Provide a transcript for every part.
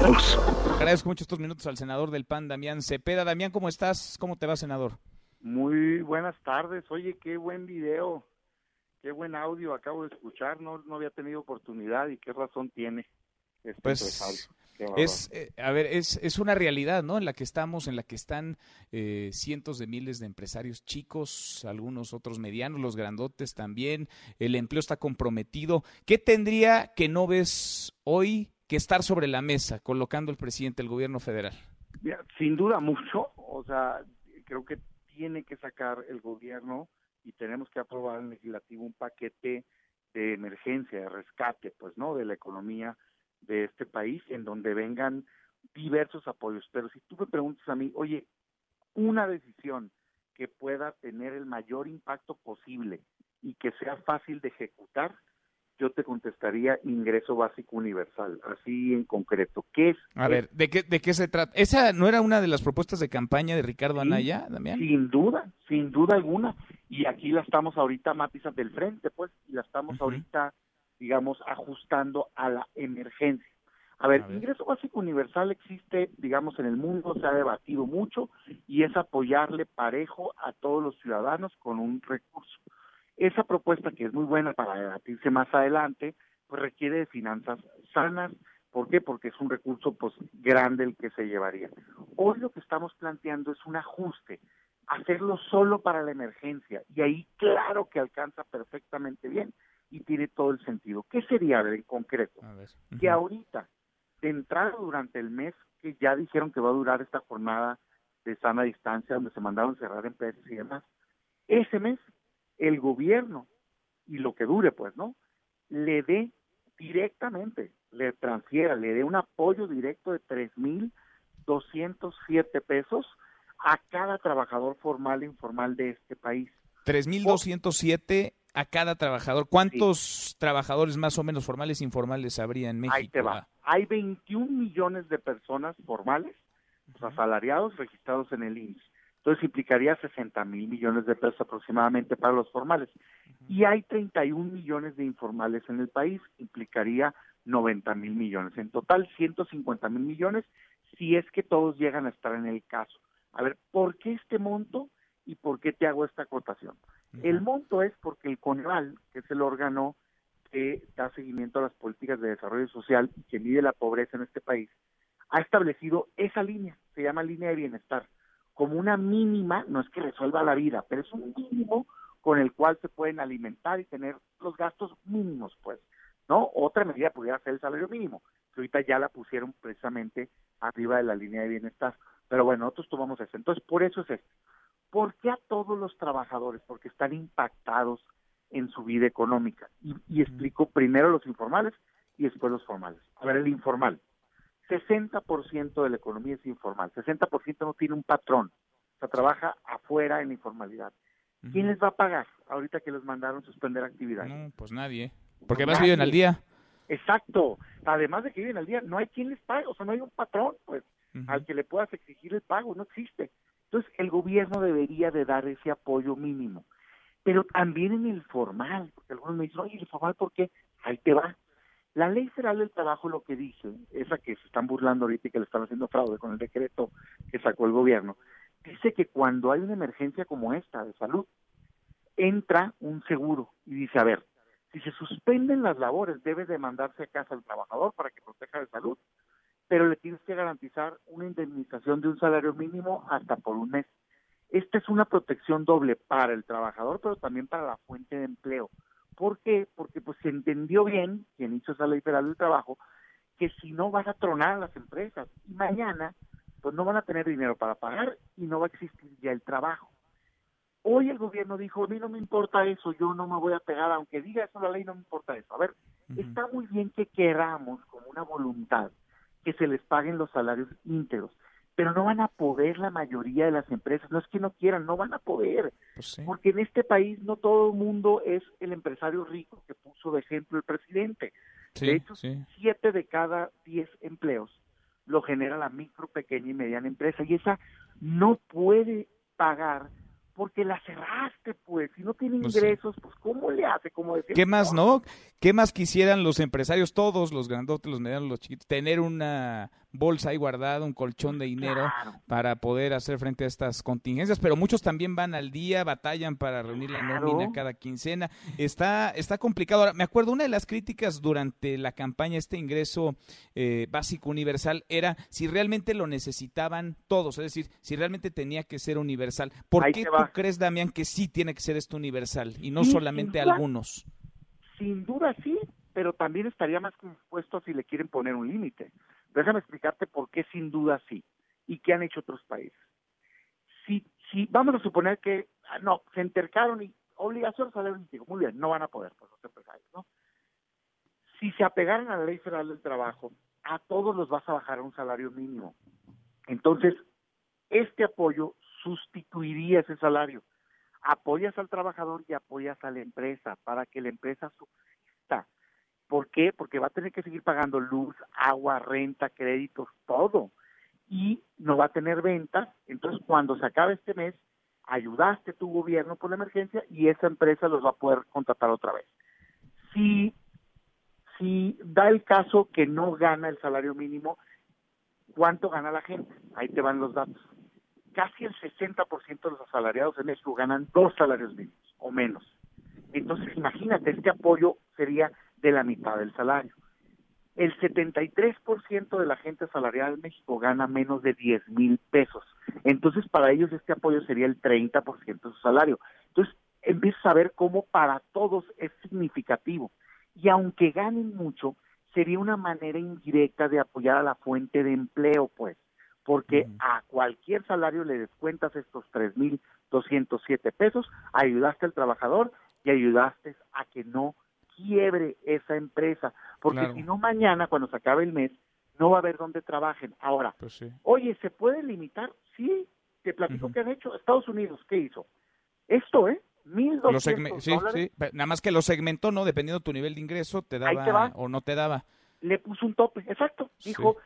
Agradezco mucho estos minutos al senador del PAN, Damián Cepeda. Damián, ¿cómo estás? ¿Cómo te va, senador? Muy buenas tardes. Oye, qué buen video, qué buen audio acabo de escuchar. No, no había tenido oportunidad y qué razón tiene. Este pues es, eh, a ver, es, es una realidad, ¿no? En la que estamos, en la que están eh, cientos de miles de empresarios chicos, algunos otros medianos, los grandotes también. El empleo está comprometido. ¿Qué tendría que no ves hoy que estar sobre la mesa colocando el presidente del gobierno federal? sin duda mucho, o sea, creo que tiene que sacar el gobierno y tenemos que aprobar en legislativo un paquete de emergencia, de rescate, pues, ¿no? De la economía de este país, en donde vengan diversos apoyos. Pero si tú me preguntas a mí, oye, una decisión que pueda tener el mayor impacto posible y que sea fácil de ejecutar, yo te contestaría ingreso básico universal, así en concreto. ¿Qué es? A ver, ¿de qué, ¿de qué se trata? ¿Esa no era una de las propuestas de campaña de Ricardo Anaya, Damián? Sin duda, sin duda alguna. Y aquí la estamos ahorita, Matizas, del frente, pues, y la estamos ahorita, digamos, ajustando a la emergencia. A ver, ingreso básico universal existe, digamos, en el mundo, se ha debatido mucho y es apoyarle parejo a todos los ciudadanos con un recurso. Esa propuesta, que es muy buena para debatirse más adelante, pues requiere de finanzas sanas. ¿Por qué? Porque es un recurso pues grande el que se llevaría. Hoy lo que estamos planteando es un ajuste, hacerlo solo para la emergencia y ahí claro que alcanza perfectamente bien y tiene todo el sentido. ¿Qué sería en concreto? Que ahorita, de entrada durante el mes que ya dijeron que va a durar esta jornada de sana distancia, donde se mandaron cerrar empresas y demás, ese mes el gobierno, y lo que dure, pues, ¿no? Le dé directamente, le transfiera, le dé un apoyo directo de tres mil doscientos siete pesos a cada trabajador formal e informal de este país. Tres mil doscientos siete a cada trabajador. ¿Cuántos trabajadores más o menos formales e informales habría en México? Ahí te va. Hay 21 millones de personas formales, asalariados registrados en el INSS. Entonces implicaría 60 mil millones de pesos aproximadamente para los formales. Y hay 31 millones de informales en el país, implicaría 90 mil millones. En total, 150 mil millones si es que todos llegan a estar en el caso. A ver, ¿por qué este monto y por qué te hago esta acotación? El monto es porque el CONEVAL, que es el órgano que da seguimiento a las políticas de desarrollo social y que mide la pobreza en este país, ha establecido esa línea, se llama línea de bienestar como una mínima, no es que resuelva la vida, pero es un mínimo con el cual se pueden alimentar y tener los gastos mínimos, pues, ¿no? Otra medida pudiera ser el salario mínimo, que ahorita ya la pusieron precisamente arriba de la línea de bienestar. Pero bueno, nosotros tomamos eso. Entonces, por eso es esto. ¿Por qué a todos los trabajadores? Porque están impactados en su vida económica. Y, y explico primero los informales y después los formales. A ver, el informal. 60% de la economía es informal, 60% no tiene un patrón, o sea, trabaja afuera en informalidad. ¿Quién les va a pagar ahorita que les mandaron suspender actividades? No, pues nadie, porque además viven al día. Exacto, además de que viven al día, no hay quien les pague, o sea, no hay un patrón, pues, al que le puedas exigir el pago, no existe. Entonces, el gobierno debería de dar ese apoyo mínimo, pero también en el formal, porque algunos me dicen, oye, el formal, ¿por qué? Ahí te va. La ley federal del trabajo lo que dice, esa que se están burlando ahorita y que le están haciendo fraude con el decreto que sacó el gobierno, dice que cuando hay una emergencia como esta de salud, entra un seguro y dice, a ver, si se suspenden las labores, debe demandarse a casa al trabajador para que proteja de salud, pero le tienes que garantizar una indemnización de un salario mínimo hasta por un mes. Esta es una protección doble para el trabajador, pero también para la fuente de empleo. ¿Por qué? Porque pues se entendió bien, quien hizo esa ley federal del trabajo, que si no vas a tronar a las empresas y mañana pues no van a tener dinero para pagar y no va a existir ya el trabajo. Hoy el gobierno dijo, a mí no me importa eso, yo no me voy a pegar, aunque diga eso la ley, no me importa eso. A ver, está muy bien que queramos como una voluntad que se les paguen los salarios íntegros, pero no van a poder la mayoría de las empresas, no es que no quieran, no van a poder, pues porque en este país no todo el mundo es el empresario rico que puso de ejemplo el presidente. de hecho, siete de cada diez empleos lo genera la micro, pequeña y mediana empresa y esa no puede pagar porque la cerraste, pues, si no tiene pues ingresos, pues, ¿cómo le hace? ¿Cómo decir? ¿Qué más, no? ¿Qué más quisieran los empresarios, todos, los grandotes, los medianos, los chiquitos, tener una bolsa ahí guardada, un colchón de dinero para poder hacer frente a estas contingencias, pero muchos también van al día, batallan para reunir la nómina cada quincena. Está, está complicado. Ahora, me acuerdo, una de las críticas durante la campaña, este ingreso eh, básico universal, era si realmente lo necesitaban todos, es decir, si realmente tenía que ser universal. ¿Por qué tú crees, Damián, que sí tiene que ser esto universal y no solamente algunos? Sin duda sí, pero también estaría más dispuesto si le quieren poner un límite. Déjame explicarte por qué sin duda sí y qué han hecho otros países. Si, si vamos a suponer que ah, no, se entercaron y obligación salario mínimo, muy bien, no van a poder, pues los empresarios, ¿no? Si se apegaran a la ley federal del trabajo, a todos los vas a bajar a un salario mínimo. Entonces, este apoyo sustituiría ese salario. Apoyas al trabajador y apoyas a la empresa para que la empresa subsista. ¿Por qué? Porque va a tener que seguir pagando luz, agua, renta, créditos, todo. Y no va a tener ventas. Entonces, cuando se acabe este mes, ayudaste tu gobierno por la emergencia y esa empresa los va a poder contratar otra vez. Si, si da el caso que no gana el salario mínimo, ¿cuánto gana la gente? Ahí te van los datos. Casi el 60% de los asalariados en México ganan dos salarios mínimos o menos. Entonces, imagínate, este apoyo sería de la mitad del salario. El 73% de la gente asalariada en México gana menos de 10 mil pesos. Entonces, para ellos este apoyo sería el 30% de su salario. Entonces, empiezas a ver cómo para todos es significativo. Y aunque ganen mucho, sería una manera indirecta de apoyar a la fuente de empleo, pues, porque a cualquier salario le descuentas estos 3.207 pesos, ayudaste al trabajador y ayudaste a que no quiebre esa empresa, porque si no mañana cuando se acabe el mes no va a haber dónde trabajen. Ahora, pues oye, ¿se puede limitar? Sí, te platico que han hecho Estados Unidos, ¿qué hizo? Esto, ¿eh? 1200 sí, sí, nada más que lo segmentó, ¿no? Dependiendo de tu nivel de ingreso, te daba o no te daba. Le puso un tope, exacto. Dijo,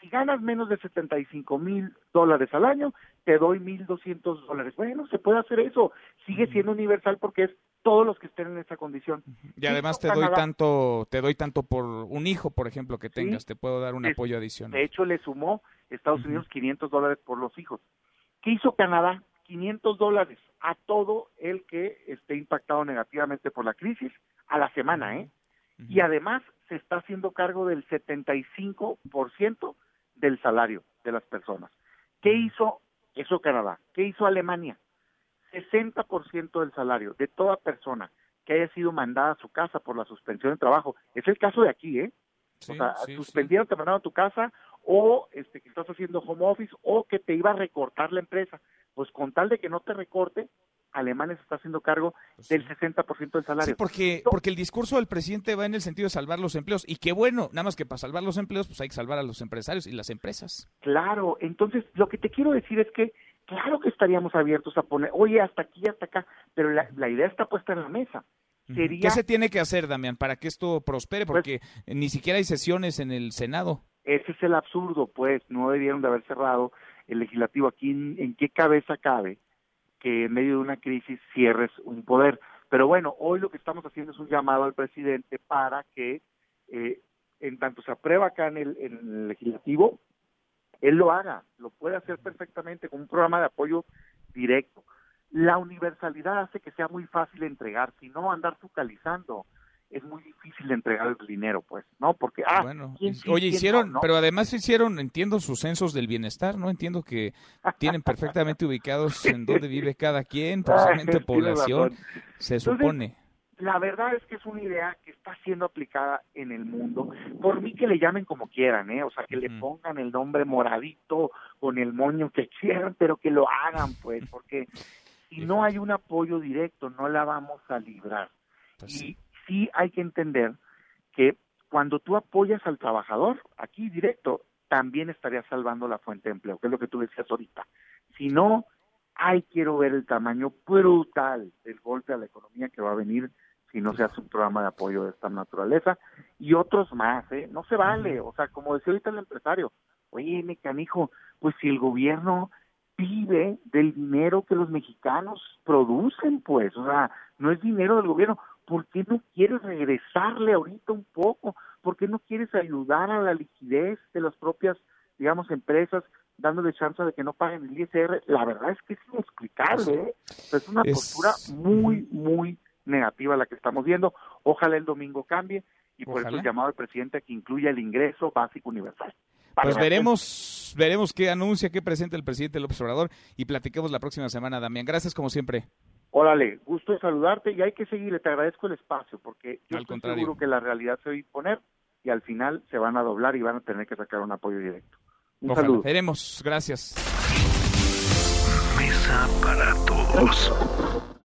si ganas menos de 75 mil dólares al año, te doy 1.200 dólares. Bueno, se puede hacer eso. Sigue siendo universal porque es todos los que estén en esa condición. Y además te doy tanto, te doy tanto por un hijo, por ejemplo, que tengas, te puedo dar un apoyo adicional. De hecho, le sumó Estados Unidos 500 dólares por los hijos. ¿Qué hizo Canadá? 500 dólares a todo el que esté impactado negativamente por la crisis a la semana, ¿eh? Y además se está haciendo cargo del 75% del salario de las personas. ¿Qué hizo eso Canadá? ¿Qué hizo Alemania? 60% del salario de toda persona que haya sido mandada a su casa por la suspensión de trabajo. Es el caso de aquí, ¿eh? o sea, suspendieron, te mandaron a tu casa o este, que estás haciendo home office o que te iba a recortar la empresa. Pues con tal de que no te recorte, Alemania se está haciendo cargo pues del 60% del salario. Sí, porque, porque el discurso del presidente va en el sentido de salvar los empleos. Y qué bueno, nada más que para salvar los empleos, pues hay que salvar a los empresarios y las empresas. Claro, entonces lo que te quiero decir es que claro que estaríamos abiertos a poner, oye, hasta aquí, hasta acá, pero la, idea está puesta en la mesa. ¿Qué se tiene que hacer, Damián, para que esto prospere? Pues Porque ni siquiera hay sesiones en el Senado. Ese es el absurdo, pues, no debieron de haber cerrado el legislativo. Aquí, ¿en, qué cabeza cabe que en medio de una crisis cierres un poder? Pero bueno, hoy lo que estamos haciendo es un llamado al presidente para que, eh, en tanto se aprueba acá en el legislativo, él lo haga, lo puede hacer perfectamente con un programa de apoyo directo. La universalidad hace que sea muy fácil entregar, si no andar focalizando es muy difícil entregar el dinero, pues, ¿no? Porque, ah, bueno, oye, hicieron, pero además hicieron, entiendo, sus censos del bienestar, ¿no? Entiendo que tienen perfectamente ubicados en dónde vive cada quien, porcentaje población, se supone la verdad es que es una idea que está siendo aplicada en el mundo. Por mí que le llamen como quieran, ¿eh? O sea, que le pongan el nombre moradito con el moño que quieran, pero que lo hagan, pues, porque si no hay un apoyo directo, no la vamos a librar. Pues y sí hay que entender que cuando tú apoyas al trabajador, aquí directo, también estarías salvando la fuente de empleo, que es lo que tú decías ahorita. Si no, ay, quiero ver el tamaño brutal del golpe a la economía que va a venir si no se hace un programa de apoyo de esta naturaleza y otros más, ¿eh? No se vale, o sea, como decía ahorita el empresario, oye, me canijo, pues si el gobierno vive del dinero que los mexicanos producen, pues, o sea, no es dinero del gobierno, ¿por qué no quieres regresarle ahorita un poco? ¿Por qué no quieres ayudar a la liquidez de las propias digamos, empresas dándole chance de que no paguen el ISR, la verdad es que es inexplicable. ¿eh? Es una postura muy, muy negativa la que estamos viendo. Ojalá el domingo cambie y por eso el llamado al presidente a que incluya el ingreso básico universal. Pues veremos, veremos qué anuncia, qué presenta el presidente López Obrador y platiquemos la próxima semana, Damián. Gracias como siempre. Órale, gusto de saludarte y hay que seguirle, te agradezco el espacio porque yo estoy seguro que la realidad se va a imponer y al final se van a doblar y van a tener que sacar un apoyo directo. Un saludo. Veremos, gracias. Mesa para todos.